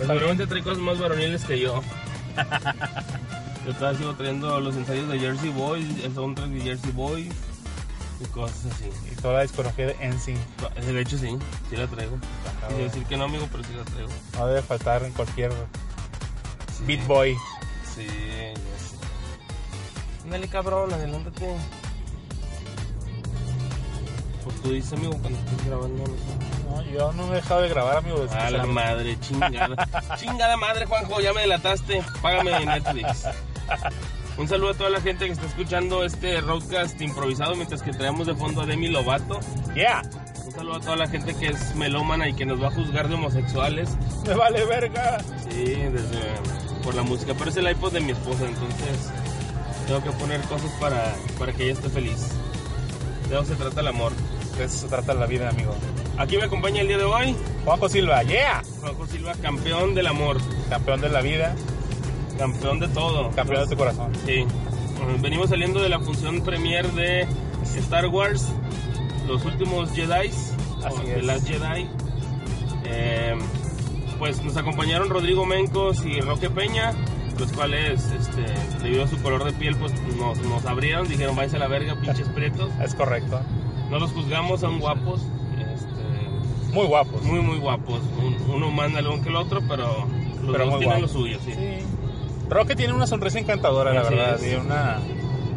Pues seguramente trae cosas más varoniles que yo. yo estaba sigo trayendo los ensayos de Jersey Boy, el soundtrack de Jersey Boy y cosas así. y toda la discografía de NSYNC. De hecho sí, sí la traigo. Quise decir que no amigo, pero sí la traigo. No debe faltar en cualquier Sí. Beat Boy. Sí, ya sé. Dale cabrón, adelántate. Pues tú dices amigo cuando estés grabando. ¿no? No, yo no me he dejado de grabar, amigo. A la madre, chingada. chingada madre, Juanjo, ya me delataste. Págame en Netflix. Un saludo a toda la gente que está escuchando este roadcast improvisado mientras que traemos de fondo a Demi Lovato. Yeah, Un saludo a toda la gente que es melómana y que nos va a juzgar de homosexuales. me vale verga. Sí, desde, por la música. Pero es el iPod de mi esposa, entonces tengo que poner cosas para, para que ella esté feliz. De eso se trata el amor. De eso se trata la vida, amigo. Aquí me acompaña el día de hoy Juanjo Silva, yeah. Juanjo Silva, campeón del amor, Campeón de la vida, campeón de todo. campeón de tu corazón. Sí. Venimos saliendo de la función premier de Star Wars, Los últimos Jedi, Así es. Last Jedi. Eh, pues nos acompañaron Rodrigo Mencos y Roque Peña, los cuales, este, debido a su color de piel, pues nos, nos abrieron, dijeron, váyanse a la verga, pinches prietos. Es correcto. No los juzgamos, son guapos, este, Muy guapos. muy, muy guapos. Un- uno más nalgón que el otro, pero los Pero dos tienen guapos. lo suyo, sí. Sí. Roque tiene una sonrisa encantadora, la Así verdad. es. Y una,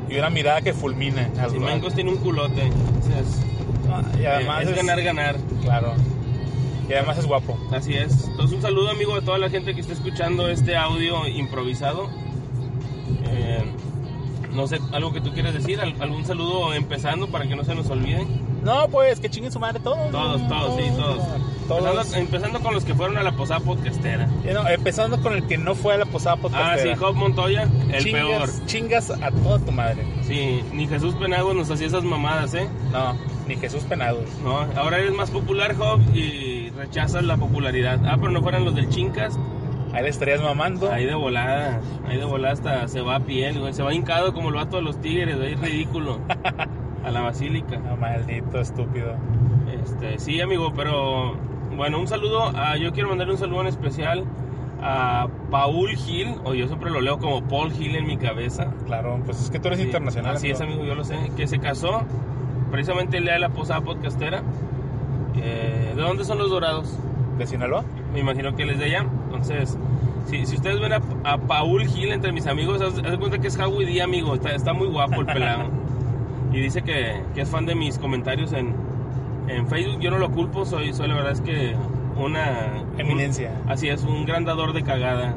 y una mirada que fulmina. Si Mencos tiene un culote, entonces, Ah, Y además eh, es ganar, ganar. Claro. Y además es guapo. Así es. Entonces un saludo amigo a toda la gente que está escuchando este audio improvisado. Eh, no sé, algo que tú quieres decir, Al- algún saludo empezando para que no se nos olvide. No, pues que chinguen su madre todos. Todos, todos, sí, todos. Todos. Empezando, empezando con los que fueron a la posada podcastera. Eh, no, empezando con el que no fue a la posada Ah, podcastera. sí, Job Montoya, el chingas, peor. Chingas a toda tu madre. Sí, ni Jesús Penagos nos hacía esas mamadas, ¿eh? No, ni Jesús Penados. No, ahora eres más popular, Job, y rechazas la popularidad. Ah, pero no fueran los del Chincas. Ahí le estarías mamando. Ahí de volada, ahí de volada hasta se va a piel, güey. Se va hincado como el vato de los tigres, ahí ridículo. A la basílica. No, maldito estúpido. Este, sí, amigo, pero bueno, un saludo. A, yo quiero mandarle un saludo en especial a Paul Gil, o yo siempre lo leo como Paul Gil en mi cabeza. Claro, pues es que tú eres Sí, internacional. Así es, amigo, yo lo sé. Que se casó precisamente el día de la posada podcastera. Eh, ¿De dónde son los dorados? ¿De Sinaloa? Me imagino que les de allá. Entonces, si, si ustedes ven a, a Paul Gil entre mis amigos, haz, cuenta que es Howie D, amigo. Está, está muy guapo el pelado. y dice que, que es fan de mis comentarios en, en Facebook. Yo no lo culpo, soy, soy la verdad es que una... Eminencia. un- así es, un gran dador de cagada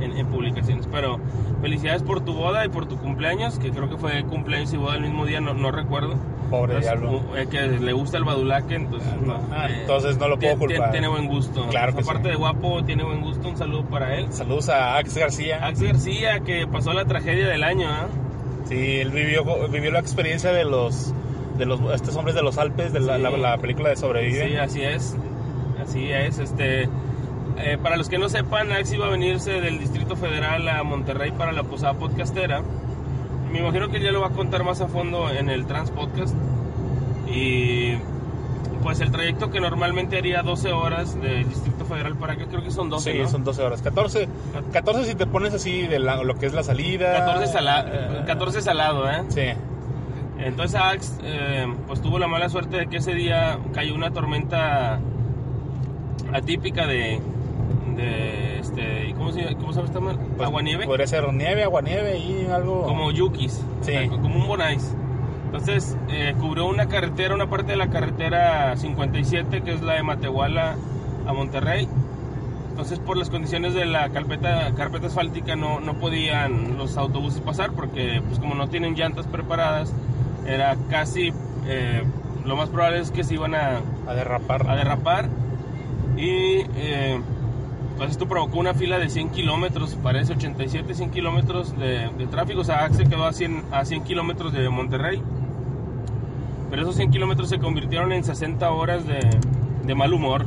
en, en publicaciones. Pero felicidades por tu boda y por tu cumpleaños, que creo que fue cumpleaños y boda el mismo día, no, no recuerdo. Pobre Entonces, diablo. eh, que le gusta el badulaque, entonces no. Ah, eh, entonces no lo puedo culpar. tien- Tiene buen gusto. Claro que Aparte sí. de guapo, tiene buen gusto. Un saludo para él. Saludos a Ax García. Ax García, que pasó la tragedia del año, ¿ah? Sí, él vivió, vivió la experiencia de los de los estos hombres de los Alpes, de la, Sí. la- la película de Sobrevive. Sí, así es. Así es. Este, eh, para los que no sepan, Ax iba a venirse del Distrito Federal a Monterrey para la posada podcastera. Me imagino que él ya lo va a contar más a fondo en el Trans Podcast. Y pues el trayecto que normalmente haría 12 horas del Distrito Federal para acá, creo que son 12, Sí, ¿no? son 12 horas. 14, 14 si te pones así de la- lo que es la salida. 14, sala- eh, 14 salado, ¿eh? Sí. Entonces Ax eh, pues tuvo la mala suerte de que ese día cayó una tormenta atípica de, de este, ¿cómo se, cómo se llama esta madre? Pues, Aguanieve. Podría ser nieve, aguanieve y algo. Como yukis, Sí. o sea, como un bonais. Entonces eh, cubrió una carretera, una parte de la carretera 57 que es la de Matehuala a Monterrey. Entonces por las condiciones de la carpeta, carpeta asfáltica no, no podían los autobuses pasar porque pues como no tienen llantas preparadas era casi eh, lo más probable es que se iban a, a derrapar. a derrapar y eh, pues esto provocó una fila de 100 kilómetros, parece 87, 100 kilómetros de, de tráfico, o sea, Axe quedó a 100, a 100 kilómetros de Monterrey, pero esos 100 kilómetros se convirtieron en 60 horas de, de mal humor,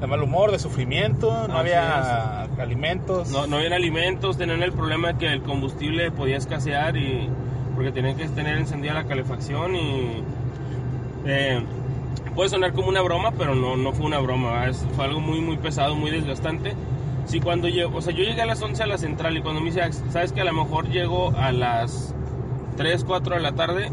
de mal humor, de sufrimiento, no Así había alimentos. no, no habían alimentos, tenían el problema de que el combustible podía escasear y porque tenían que tener encendida la calefacción y eh, puede sonar como una broma, pero no, no fue una broma. Es- fue algo muy, muy pesado, muy desgastante. Sí, cuando llego, o sea, yo llegué a las 11 a la central y cuando me dice, "Ax, sabes que a lo mejor llego a las 3, 4 de la tarde,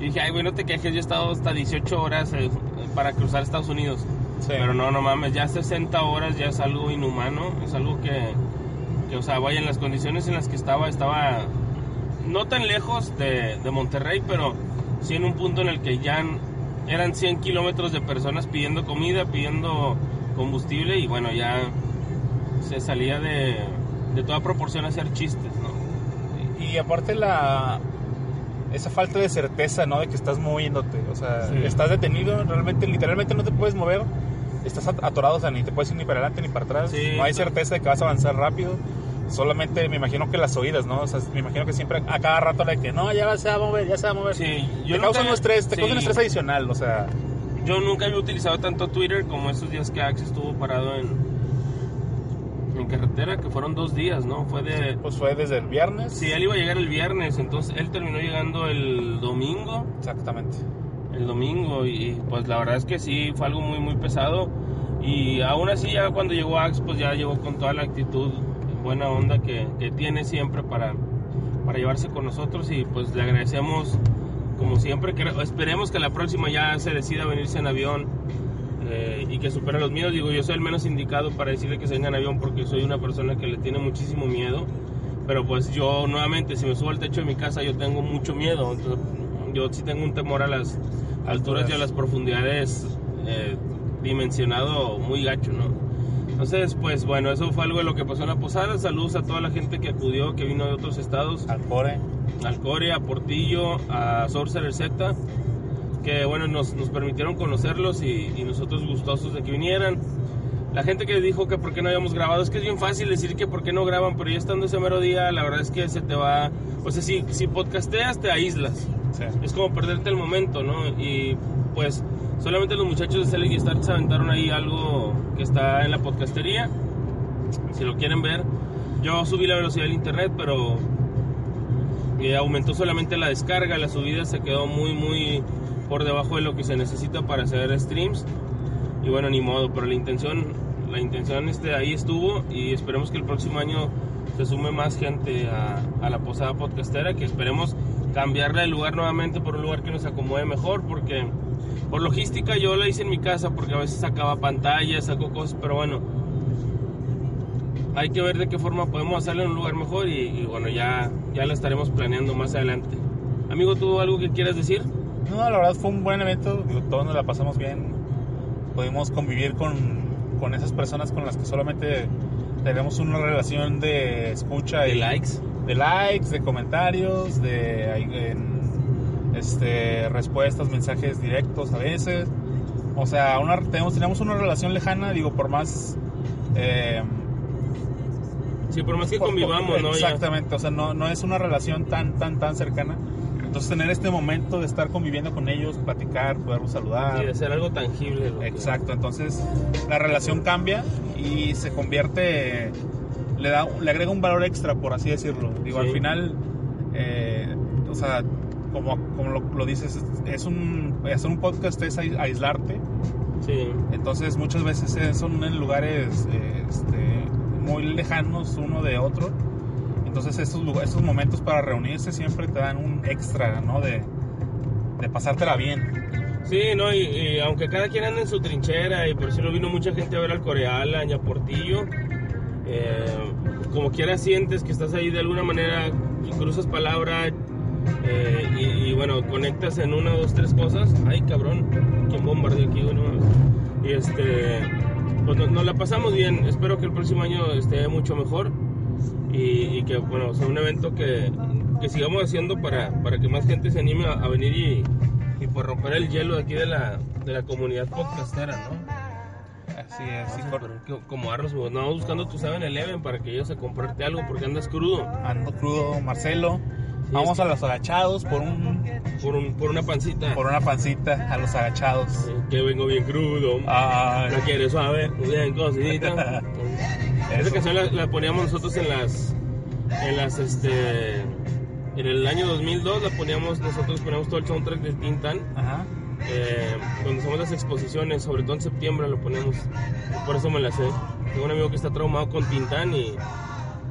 y dije, ay, güey, no te quejes, yo he estado hasta 18 horas eh, para cruzar Estados Unidos. Sí. Pero no, no mames, ya 60 horas ya es algo inhumano, es algo que, que, o sea, vaya, en las condiciones en las que estaba, estaba no tan lejos de, de Monterrey, pero sí en un punto en el que ya eran 100 kilómetros de personas pidiendo comida, pidiendo combustible y bueno, ya se salía de, de toda proporción a hacer chistes, ¿no? Y aparte la esa falta de certeza, ¿no? De que estás moviéndote, o sea, Sí. estás detenido, realmente, literalmente no te puedes mover, estás at- atorado, o sea, ni te puedes ir ni para adelante ni para atrás, Sí, no hay certeza de que vas a avanzar rápido, solamente me imagino que las oídas, ¿no? O sea, me imagino que siempre a cada rato de que no, ya se va a mover, ya se va a mover. Sí, te causa un nunca- estrés, te sí. causa un estrés adicional, o sea, Yo nunca había utilizado tanto Twitter como esos días que Axe estuvo parado en, en carretera, que fueron dos días, ¿no? Fue de... pues fue desde el viernes. Sí, él iba a llegar el viernes, entonces él terminó llegando el domingo, Exactamente. el domingo, y pues la verdad es que sí, fue algo muy, muy pesado. Y aún así ya cuando llegó Axe, pues ya llegó con toda la actitud buena onda que, que tiene siempre para, para llevarse con nosotros y pues le agradecemos como siempre, que esperemos que la próxima ya se decida venirse en avión eh, y que supere los miedos. Digo, yo soy el menos indicado para decirle que se venga en avión porque soy una persona que le tiene muchísimo miedo. Pero pues yo nuevamente, si me subo al techo de mi casa, yo tengo mucho miedo. Entonces, yo sí tengo un temor a las alturas y a las profundidades eh, dimensionado muy gacho, ¿no? Entonces, pues bueno, eso fue algo de lo que pasó en la posada. Saludos a toda la gente que acudió, que vino de otros estados Al core. al Core, a Portillo, a Sorcerer Z, que bueno, nos, nos permitieron conocerlos y, y nosotros gustosos de que vinieran. La gente que dijo que por qué no habíamos grabado, es que es bien fácil decir que por qué no graban, pero ya estando ese mero día, la verdad es que se te va, o sea, si, si podcasteas te aíslas, Sí. es como perderte el momento, ¿no? Y pues solamente los muchachos de y Start se aventaron ahí algo que está en la podcastería, si lo quieren ver. Yo subí la velocidad del internet, pero eh, aumentó solamente la descarga, la subida se quedó muy, muy por debajo de lo que se necesita para hacer streams. Y bueno, ni modo, pero la intención, la intención este, ahí estuvo y esperemos que el próximo año se sume más gente a, a la posada podcastera, que esperemos cambiarle el lugar nuevamente por un lugar que nos acomode mejor, porque por logística yo la hice en mi casa, porque a veces sacaba pantallas, saco cosas, pero bueno, hay que ver de qué forma podemos hacerlo en un lugar mejor y, y bueno, ya, ya la estaremos planeando más adelante. Amigo, ¿tú algo que quieras decir? No, la verdad fue un buen evento, digo, todos nos la pasamos bien, pudimos convivir con, con esas personas con las que solamente tenemos una relación de escucha ¿De y likes? de likes, de comentarios, de en, este, respuestas, mensajes directos a veces. O sea, una, tenemos, tenemos una relación lejana, digo, por más... eh, Sí, por más que por- por- convivamos, ¿no? Ya. Exactamente, o sea, no, no es una relación tan, tan, tan cercana. Entonces, tener este momento de estar conviviendo con ellos, platicar, poderlos saludar. Sí, de ser algo tangible. lo que- Exacto, entonces la relación cambia y se convierte, le da, le agrega un valor extra, por así decirlo. Digo, Sí. al final, eh, o sea, como, como lo, lo dices, es- un, hacer un podcast es ais- aislarte. Sí, Entonces muchas veces son en lugares este, muy lejanos uno de otro. Entonces estos, estos momentos para reunirse siempre te dan un extra, ¿no? De, de pasártela bien. sí, no, y, y aunque cada quien anda en su trinchera y por eso no vino mucha gente a ver al Coreal, a Portillo, eh, como quiera sientes que estás ahí de alguna manera, y cruzas palabra eh, y, y, bueno, conectas en una, dos, tres cosas. Ay, cabrón, ¿quién bombardeó aquí? Bueno, y este, pues nos, nos la pasamos bien. Espero que el próximo año esté mucho mejor y, y que, bueno, sea un evento que, que sigamos haciendo para, para que más gente se anime a, a venir y, y por romper el hielo aquí de la, de la comunidad podcastera, ¿no? Así es, sí, que- como arroz, pues, no buscando tu 7-Eleven para que ellos a comprarte algo porque andas crudo ando crudo, Marcelo. Sí, Vamos es a los agachados por un por, un, por una pancita. por una pancita a los agachados. Eh, que vengo bien crudo. Ay, No quiere suave, bien cosita. Esa canción la, la poníamos nosotros en las, en las, este, en el año 2002 la poníamos, nosotros poníamos todo el soundtrack de Tintan Ajá. eh, cuando hacemos las exposiciones, sobre todo en septiembre lo ponemos. Por eso me la sé. Tengo un amigo que está traumado con Tintán y,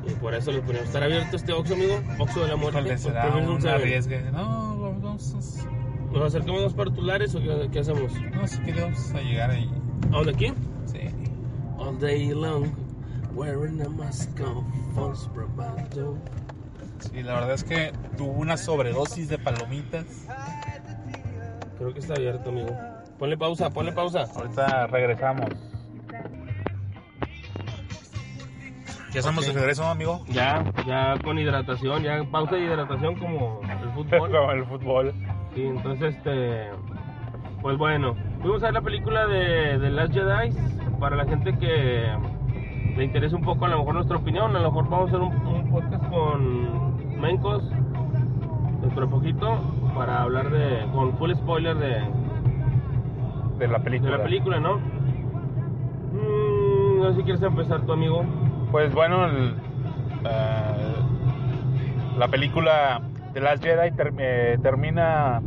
y por eso lo ponemos. ¿Estará abierto este Oxxo, amigo? Oxxo de la muerte. Híjole, ¿O será un arriesgue. No, vamos, vamos- ¿Nos acercamos a los partulares o qué, qué hacemos? no, si queremos a llegar ahí. ¿A dónde aquí? Sí. All day long, wearing a mask of false bravado. Sí, la verdad es que tuvo una sobredosis de palomitas. Creo que está abierto, amigo. Ponle pausa, ponle pausa. Ahorita regresamos. ¿Ya estamos Ok. de regreso, amigo? Ya, ya con hidratación, ya pausa de hidratación como el fútbol. Como el fútbol. Sí, entonces, este. Pues bueno, fuimos a ver la película de, de Last Jedi. Para la gente que le interese un poco, a lo mejor nuestra opinión, a lo mejor vamos a hacer un, un podcast con Mencos dentro de poquito para hablar de. con full spoiler de, De la de película. la película, ¿no? Mm, no sé si quieres empezar tu amigo. Pues bueno, el, eh, la película de Last Jedi ter- eh, termina,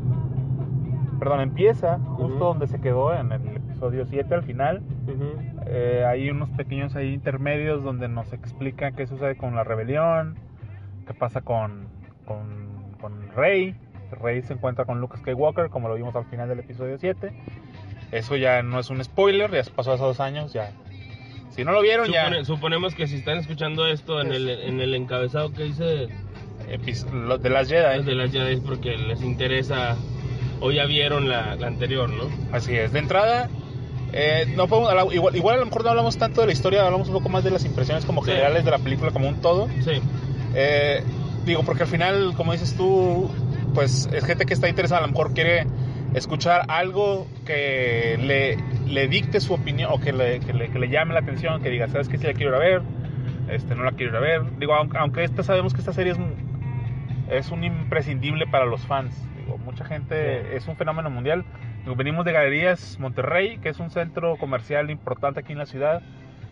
perdón, empieza justo Ujú. donde se quedó en el episodio 7 al final. Ujú. Eh, hay unos pequeños ahí intermedios donde nos explican qué sucede con la rebelión, qué pasa con, con, con Rey. Rey se encuentra con Luke Skywalker, como lo vimos al final del episodio 7. Eso ya no es un spoiler, ya pasó hace dos años, ya. Si no lo vieron, Supone- ya. suponemos que si están escuchando esto en el, en el encabezado que dice Epis- lo de las Jedi. de las Jedi es porque les interesa o ya vieron la, la anterior, ¿no? Así es, de entrada, eh, no podemos, igual, igual a lo mejor no hablamos tanto de la historia, hablamos un poco más de las impresiones como Sí. generales de la película como un todo. Sí, Eh, digo, porque al final, como dices tú, pues es gente que está interesada, a lo mejor quiere escuchar algo que le, le dicte su opinión o que le, que le, que le llame la atención, que diga, ¿sabes qué? Si la quiero ir a ver, este, no la quiero ir a ver. Digo, aunque, aunque esta, sabemos que esta serie es, es un imprescindible para los fans. Digo, mucha gente, Sí. es un fenómeno mundial. Digo, venimos de Galerías Monterrey, que es un centro comercial importante aquí en la ciudad,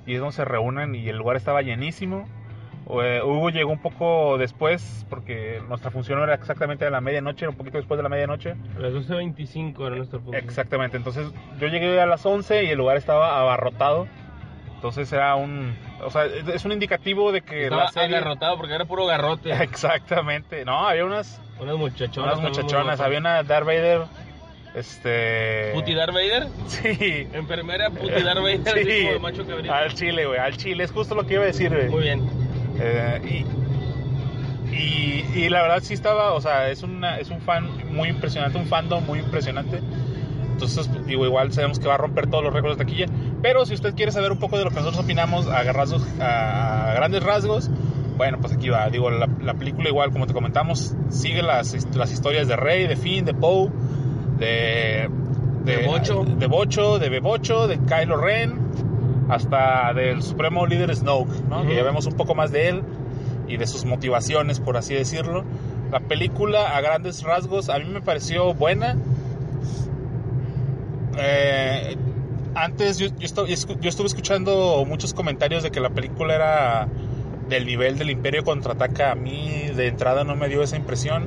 y es donde se reúnen y el lugar estaba llenísimo. Eh, Hugo llegó un poco después porque nuestra función era exactamente a la medianoche, un poquito después de la medianoche. a las 12.25 era nuestro punto. Exactamente, entonces yo llegué a las 11 y el lugar estaba abarrotado. Entonces era un... O sea, es un indicativo de que Estaba la serie... agarrotado porque era puro garrote. Exactamente. No, había unas, Unas muchachonas. unas muchachonas, había una Darth Vader, este... Puti Darth Vader. Sí. Enfermera Puti Darth Vader. Sí, de macho cabrito. al chile, güey, al chile, es justo lo que iba a decir, güey. Muy bien. Eh, y, y, y la verdad sí estaba, o sea, es, una, es un fan muy impresionante, un fandom muy impresionante. Entonces, digo, igual sabemos que va a romper todos los récords de taquilla. Pero si usted quiere saber un poco de lo que nosotros opinamos a, rasgos- a grandes rasgos, bueno, pues aquí va. Digo, la, la película igual, como te comentamos, sigue las, las historias de Rey, de Finn, de Poe, de... De Bocho. De Bocho, de Bebocho, de Kylo Ren, hasta del supremo líder Snoke. Que ya vemos un poco más de él y de sus motivaciones, por así decirlo. La película, a grandes rasgos, a mí me pareció buena. Eh, antes yo, yo estu- yo estuve escuchando muchos comentarios de que la película era del nivel del Imperio contraataca. A mí de entrada no me dio esa impresión.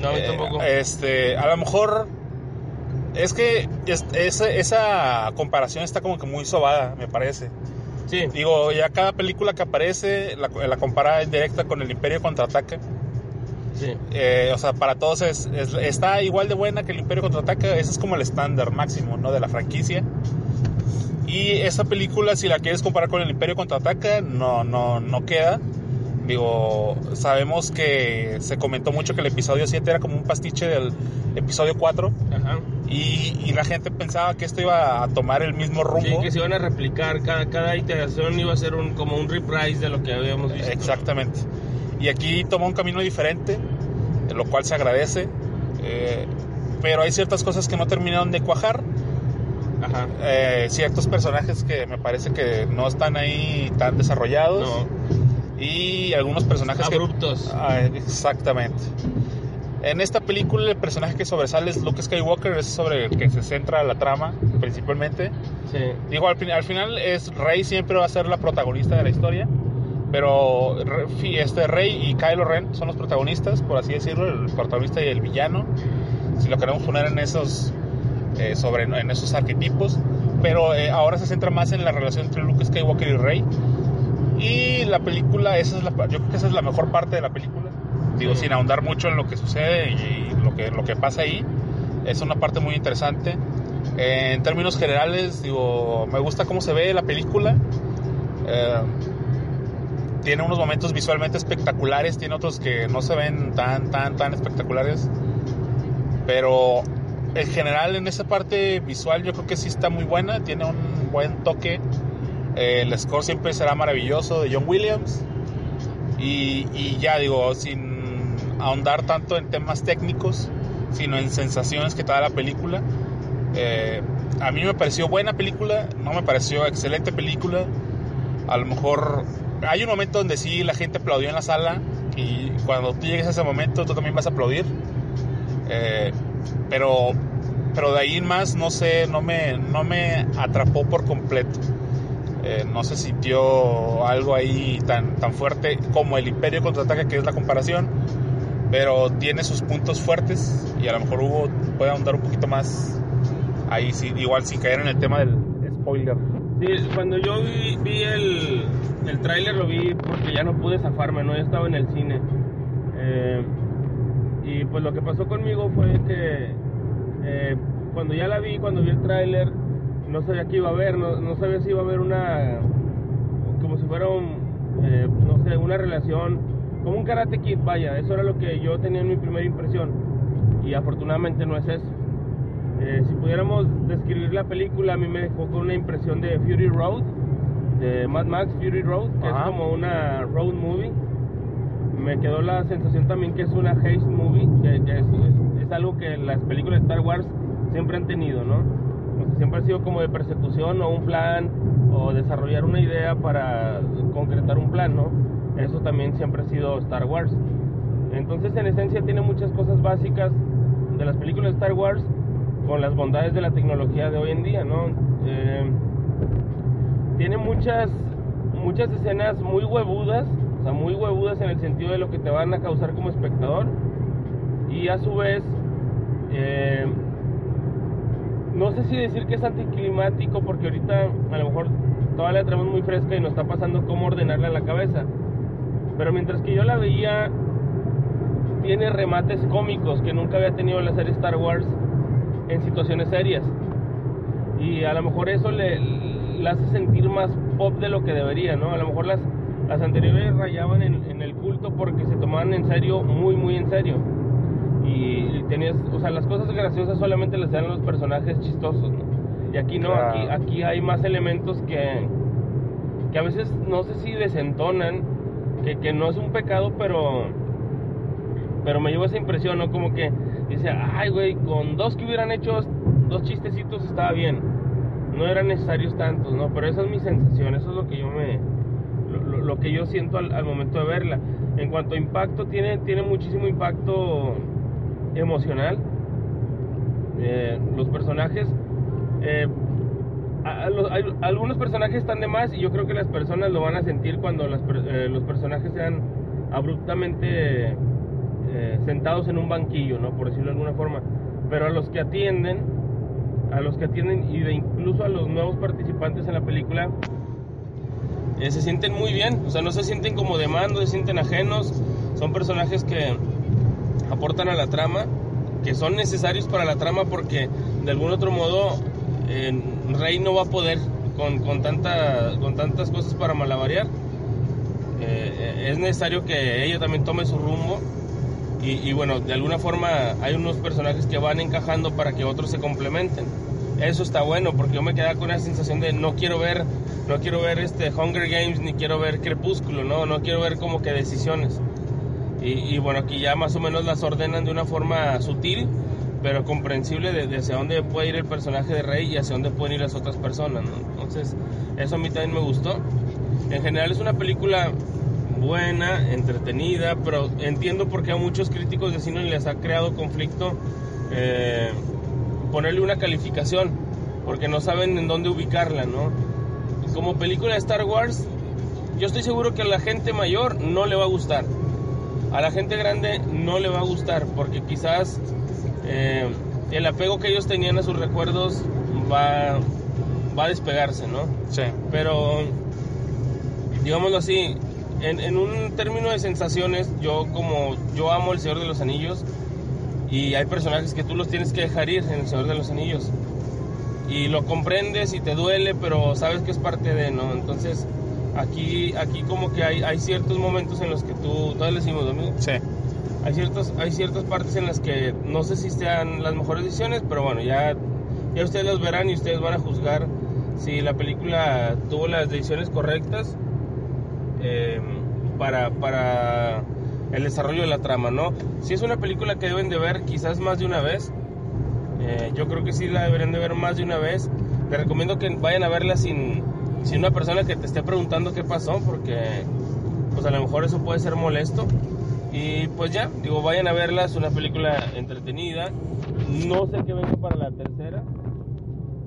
No, mí Eh, tampoco. este, a lo mejor es que es- esa, esa comparación está como que muy sobada, me parece. sí. Digo, ya cada película que aparece la, la compara en directa con el Imperio contraataca. Sí. Eh, o sea, para todos es, es- está igual de buena que el Imperio contraataca. Ese es como el estándar máximo, ¿no? De la franquicia. Y esa película, si la quieres comparar con el Imperio contraataca, no, no, no queda. Digo, sabemos que se comentó mucho que el episodio 7 era como un pastiche del episodio 4. Ajá. Y, y la gente pensaba que esto iba a tomar el mismo rumbo. Sí, que se iban a replicar. Cada, cada iteración iba a ser un, como un reprise de lo que habíamos visto. Exactamente. Y aquí toma un camino diferente, lo cual se agradece. eh, pero hay ciertas cosas que no terminaron de cuajar. Ajá. eh, ciertos personajes que me parece que no están ahí tan desarrollados. No. Y algunos personajes que- Abruptos. Ah, exactamente. En esta película el personaje que sobresale es Luke Skywalker, es sobre el que se centra la trama principalmente. Sí. Digo, al, al final es Rey siempre va a ser la protagonista de la historia, pero este Rey y Kylo Ren son los protagonistas, por así decirlo, el protagonista y el villano. Si lo queremos poner en esos eh, sobre en esos arquetipos, pero eh, ahora se centra más en la relación entre Luke Skywalker y Rey. Y la película, esa es la, yo creo que esa es la mejor parte de la película. Digo, sin ahondar mucho en lo que sucede y, lo, que, lo que pasa ahí. Es una parte muy interesante. Eh, en términos generales, digo, me gusta cómo se ve la película. tiene unos momentos visualmente espectaculares, tiene otros que no se ven tan, tan, tan espectaculares. Pero en general en esa parte visual yo creo que sí está muy buena, tiene un buen toque. Eh, el score siempre será maravilloso de John Williams. Y, ya digo, sin ahondar tanto en temas técnicos, sino en sensaciones que te da la película. Eh, a mí me pareció buena película, no me pareció excelente película. A lo mejor hay un momento donde sí la gente aplaudió en la sala y cuando tú llegues a ese momento tú también vas a aplaudir. Eh, pero, pero de ahí en más, no sé, no me, no me atrapó por completo. Eh, no se sintió algo ahí tan, tan fuerte como el Imperio contraataca, que es la comparación, pero tiene sus puntos fuertes y a lo mejor hubo, puede ahondar un poquito más ahí, sí, igual sin caer en el tema del spoiler. Sí, cuando yo vi, el, el tráiler lo vi porque ya no pude zafarme, ¿no? Ya estaba en el cine. Eh, y pues lo que pasó conmigo fue que eh, cuando ya la vi, cuando vi el tráiler, no sabía qué iba a ver, no, sabía si iba a haber una, como si fuera un, eh, no sé, una relación, como un Karate Kid, vaya, eso era lo que yo tenía en mi primera impresión. Y afortunadamente no es eso. Eh, si pudiéramos describir la película, a mí me dejó con una impresión de Fury Road, de Mad Max Fury Road, que es como una road movie me quedó la sensación también que es una haste movie, que, es, algo que las películas de Star Wars siempre han tenido, ¿no? siempre ha sido como de persecución o un plan o desarrollar una idea para concretar un plan, ¿no? Eso también siempre ha sido Star Wars. Entonces, en esencia, tiene muchas cosas básicas de las películas de Star Wars con las bondades de la tecnología de hoy en día, ¿no? Eh, tiene muchas, muchas escenas muy huevudas o sea, muy huevudas en el sentido de lo que te van a causar como espectador. Y a su vez, eh, no sé si decir que es anticlimático, porque ahorita a lo mejor todavía la tenemos muy fresca y nos está pasando cómo ordenarla en la cabeza. Pero mientras que yo la veía, tiene remates cómicos que nunca había tenido la serie Star Wars en situaciones serias. Y a lo mejor eso le, le hace sentir más pop de lo que debería, ¿no? A lo mejor las las anteriores rayaban en, el culto porque se tomaban en serio, muy, muy en serio. Y, tenías, o sea, las cosas graciosas solamente las dan los personajes chistosos, Y aquí no, aquí, aquí hay más elementos que, que a veces no sé si desentonan, que, que no es un pecado, pero, pero me llevo esa impresión, ¿no? Como que dice, ay, güey, con dos que hubieran hecho dos chistecitos estaba bien. No eran necesarios tantos, ¿no? Pero esa es mi sensación, eso es lo que yo me, lo, que yo siento al, momento de verla. En cuanto a impacto, tiene, tiene muchísimo impacto emocional. Eh, los personajes, eh, algunos personajes están de más y yo creo que las personas lo van a sentir cuando eh, los personajes sean abruptamente sentados en un banquillo, ¿no? por decirlo de alguna forma. Pero a los que atienden, a los que atienden y de incluso a los nuevos participantes en la película, eh, se sienten muy bien, o sea, no se sienten como de mando, se sienten ajenos, son personajes que aportan a la trama, que son necesarios para la trama porque de algún otro modo Rey no va a poder con, con, tanta, con tantas cosas para malabarear. Eh, es necesario que ella también tome su rumbo y, y, bueno, de alguna forma hay unos personajes que van encajando para que otros se complementen. Eso está bueno porque yo me quedaba con una sensación de no quiero ver no quiero ver este Hunger Games ni quiero ver Crepúsculo, no, no quiero ver como que decisiones. Y, bueno, aquí ya más o menos las ordenan de una forma sutil, pero comprensible de, hacia dónde puede ir el personaje de Rey y hacia dónde pueden ir las otras personas. Entonces, eso a mí también me gustó. En general es una película buena, entretenida, pero entiendo por qué a muchos críticos de cine les ha creado conflicto eh, ponerle una calificación, porque no saben en dónde ubicarla, ¿no? como película de Star Wars, yo estoy seguro que a la gente mayor no le va a gustar. A la gente grande no le va a gustar porque quizás eh, el apego que ellos tenían a sus recuerdos va, va a despegarse, ¿no? Sí. Pero, digámoslo así, en, en un término de sensaciones, yo como yo amo El Señor de los Anillos y hay personajes que tú los tienes que dejar ir en El Señor de los Anillos. Y lo comprendes y te duele, pero sabes que es parte de, ¿no? Entonces, aquí, aquí como que hay, hay ciertos momentos en los que tú, todos le decimos, amigo, Sí. Hay, ciertos, hay ciertas partes en las que no sé si sean las mejores decisiones, pero bueno, ya, ya ustedes las verán y ustedes van a juzgar si la película tuvo las decisiones correctas eh, para, para el desarrollo de la trama, ¿no? Si es una película que deben de ver quizás más de una vez, eh, yo creo que sí la deberían de ver más de una vez. Les recomiendo que vayan a verla sin, sin una persona que te esté preguntando qué pasó, porque pues a lo mejor eso puede ser molesto. Y pues ya, digo, vayan a verla, es una película entretenida. No sé qué venga para la tercera.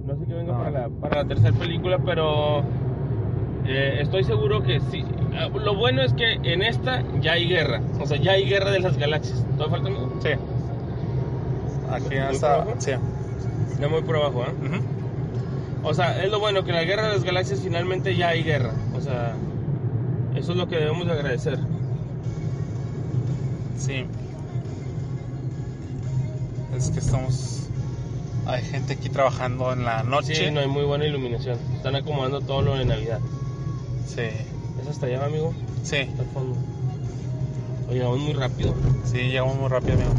No sé qué venga No. para, la, para la tercera película, pero eh, estoy seguro que sí. Ah, Lo bueno es que en esta ya hay guerra. O sea, ya hay guerra de las galaxias. ¿Todo falta amigo? Sí. Aquí ¿Muy hasta. Sí. Ya muy por abajo, ¿eh? O sea, es lo bueno, que en la guerra de las galaxias finalmente ya hay guerra. O sea, eso es lo que debemos de agradecer. Sí. Es que estamos. Hay gente aquí trabajando en la noche. Sí, no hay muy buena iluminación. Están acomodando todo lo de Navidad. Sí. ¿Es hasta allá, amigo? Sí. El fondo. Oye, vamos muy rápido. Sí, llegamos muy rápido, amigo.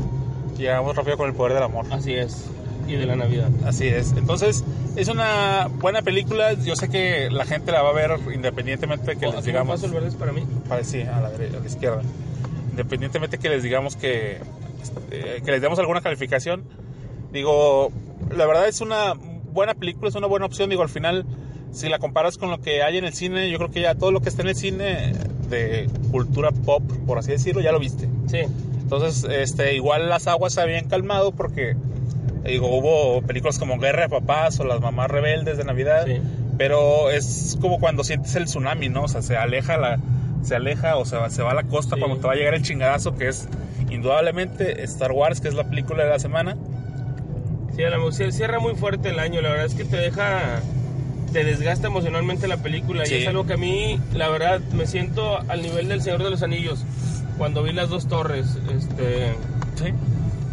Llegamos rápido con el poder del amor. Así es. Y de la Navidad. Así es. Entonces, es una buena película. Yo sé que la gente la va a ver independientemente de que Oh, les digamos. paso el verde es para mí. Para- sí, a la, derecha, a la izquierda. Independientemente que les digamos que, este, que les demos alguna calificación. Digo, la verdad es una buena película, es una buena opción. Digo, al final, si la comparas con lo que hay en el cine, yo creo que ya todo lo que está en el cine de cultura pop, por así decirlo, ya lo viste. Sí. Entonces, este, igual las aguas se habían calmado porque, digo, hubo películas como Guerra de Papás o Las Mamás Rebeldes de Navidad, Sí. pero es como cuando sientes el tsunami, ¿no? O sea, se aleja la, se aleja o se va, se va a la costa Sí. cuando te va a llegar el chingadazo que es indudablemente Star Wars, que es la película de la semana. Sí, a la- sí, cierra muy fuerte el año. La verdad es que te deja. Te desgasta emocionalmente la película. Sí. Y es algo que a mí, la verdad, me siento al nivel del Señor de los Anillos. Cuando vi las dos torres. Este. Sí.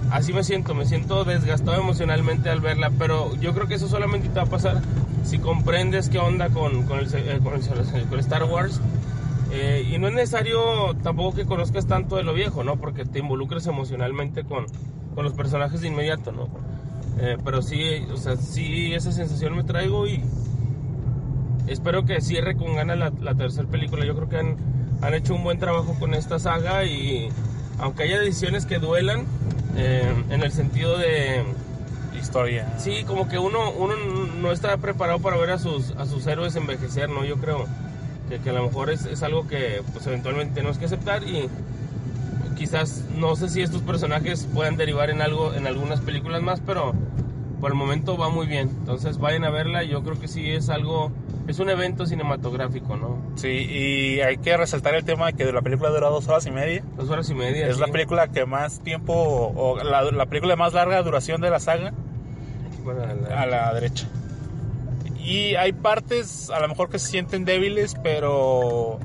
Así me siento, me siento desgastado emocionalmente al verla, pero yo creo que eso solamente te va a pasar si comprendes qué onda con, con, el, eh, con, el- con Star Wars. Eh, y no es necesario tampoco que conozcas tanto de lo viejo, ¿no? Porque te involucres emocionalmente con, con los personajes de inmediato, ¿no? Eh, pero sí, o sea, sí esa sensación me traigo y espero que cierre con ganas la, la tercera película. Yo creo que han, han hecho un buen trabajo con esta saga y aunque haya decisiones que duelan, eh, en el sentido de, Historia. sí, como que uno, uno no está preparado para ver a sus, a sus héroes envejecer, ¿no? Yo creo que, que a lo mejor es, es algo que pues eventualmente tenemos que aceptar y quizás no sé si estos personajes puedan derivar en algo en algunas películas más, pero por el momento va muy bien. Entonces vayan a verla, yo creo que sí es algo, es un evento cinematográfico, ¿no? Sí, y hay que resaltar el tema de que la película dura dos horas y media. Dos horas y media. Es la sí. película que más tiempo, o la, la película de más larga duración de la saga. Bueno, la- a la derecha. Y hay partes a lo mejor que se sienten débiles, pero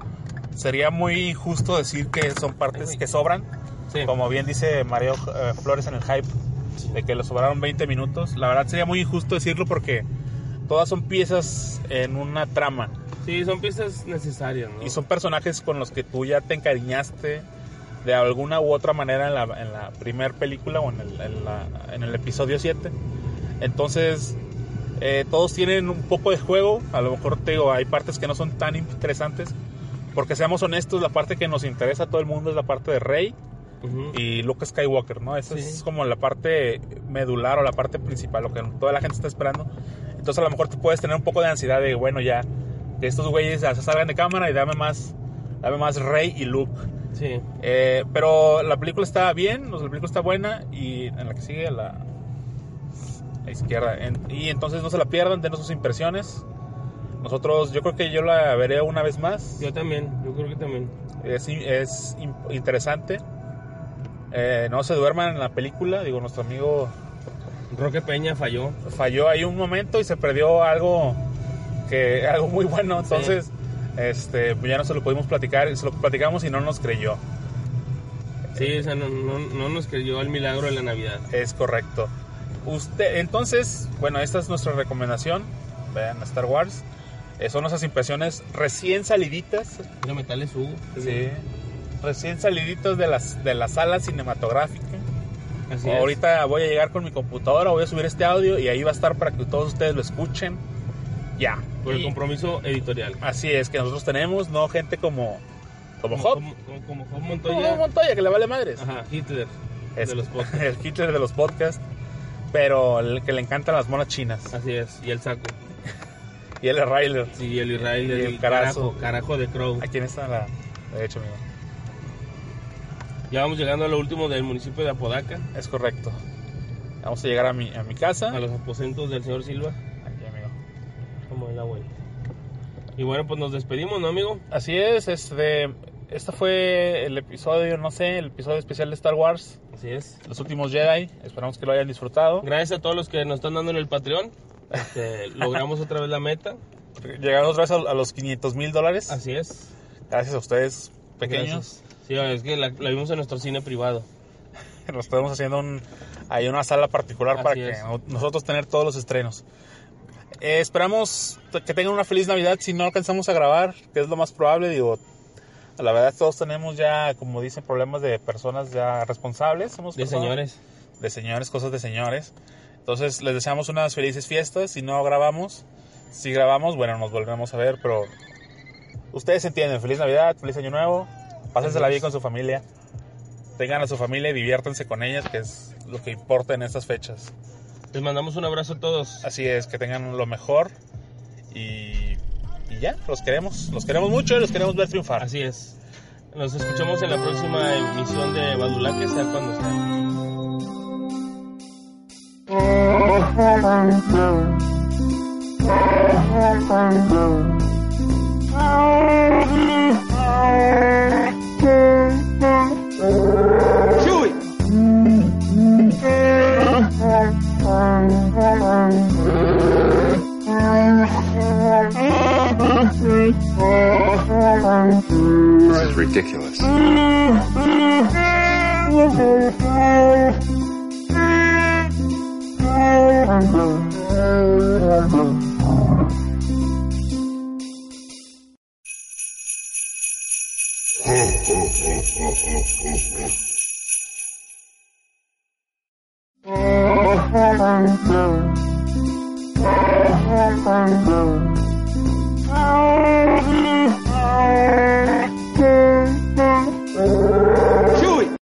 sería muy justo decir que son partes que sobran. sí. Como bien dice Mario eh, Flores en el hype, de que le sobraron 20 minutos. La verdad sería muy injusto decirlo porque todas son piezas en una trama. Sí, son piezas necesarias, ¿no? Y son personajes con los que tú ya te encariñaste de alguna u otra manera en la, en la primer película o en el, en la- en el episodio 7. Entonces, eh, todos tienen un poco de juego. A lo mejor te digo, hay partes que no son tan interesantes. Porque seamos honestos, la parte que nos interesa a todo el mundo es la parte de Rey Ujú. y Luke Skywalker, ¿no? Esa Sí. es como la parte medular o la parte principal, lo que toda la gente está esperando. Entonces a lo mejor tú puedes tener un poco de ansiedad de, bueno, ya, que estos güeyes ya se salgan de cámara y dame más, dame más Rey y Luke. Sí. Eh, pero la película está bien, la película está buena y en la que sigue la, la izquierda. En- y entonces no se la pierdan, denos sus impresiones. Nosotros, yo creo que yo la veré una vez más. Yo también, yo creo que también. Es, es in- interesante. Eh, no se duerman en la película. Digo, nuestro amigo Roque Peña falló. Falló ahí un momento y se perdió algo que algo muy bueno. Entonces, este, pues ya no se lo pudimos platicar, se lo platicamos y no nos creyó. Sí, o sea, no, no, no nos creyó el milagro de la Navidad. Es correcto. Usted, entonces, bueno, esta es nuestra recomendación. Vean Star Wars. Eh, son esas impresiones recién saliditas. Mira, metales Hugo. Sí. Recién saliditos de las de la sala cinematográfica. Así es. Ahorita voy a llegar con mi computadora, voy a subir este audio y ahí va a estar para que todos ustedes lo escuchen. Ya. Por el compromiso editorial. así es que nosotros tenemos, no gente como como Hop, Como, como, como Job como Montoya. Montoya que le vale madres. Ajá, Hitler. Es De los podcasts. el Hitler de los podcasts, pero el que le encantan las monas chinas. Así es. Y el saco. Y es Ryler. Sí, el Israel, Y el, el carajo. Carajo de Crow. Aquí está la derecha, amigo. Ya vamos llegando a lo último del municipio de Apodaca. Es correcto. Vamos a llegar a mi, a mi casa. A los aposentos del señor Silva. Aquí, amigo. Como en la vuelta. Y bueno, pues nos despedimos, ¿no, amigo? Así es, este, este fue el episodio, no sé, el episodio especial de Star Wars, Así es. Los Últimos Jedi. Esperamos que lo hayan disfrutado. Gracias a todos los que nos están dando en el Patreon. Este, logramos otra vez la meta. Llegamos otra vez a, a los 500 mil dólares. Así es. Gracias a ustedes, pequeños. Gracias. Sí, es que la, la vimos en nuestro cine privado. Nos estamos haciendo un, hay una sala particular Así para que es. nosotros tener todos los estrenos. Eh, esperamos que tengan una feliz Navidad si no alcanzamos a grabar, que es lo más probable, digo. La verdad todos tenemos ya, como dicen, problemas de personas ya responsables. Somos De personas- señores. De señores, cosas de señores. Entonces les deseamos unas felices fiestas. Si no grabamos, si grabamos, bueno, nos volveremos a ver, pero ustedes entienden. Feliz Navidad, feliz Año Nuevo. Pásensela bien con su familia. Tengan a su familia y diviértanse con ellas, que es lo que importa en estas fechas. Les mandamos un abrazo a todos. Así es, que tengan lo mejor y, y ya, los queremos, los queremos mucho y los queremos ver triunfar. Así es. Nos escuchamos en la próxima emisión de Badulaque, sea cuando sea. Ridiculous.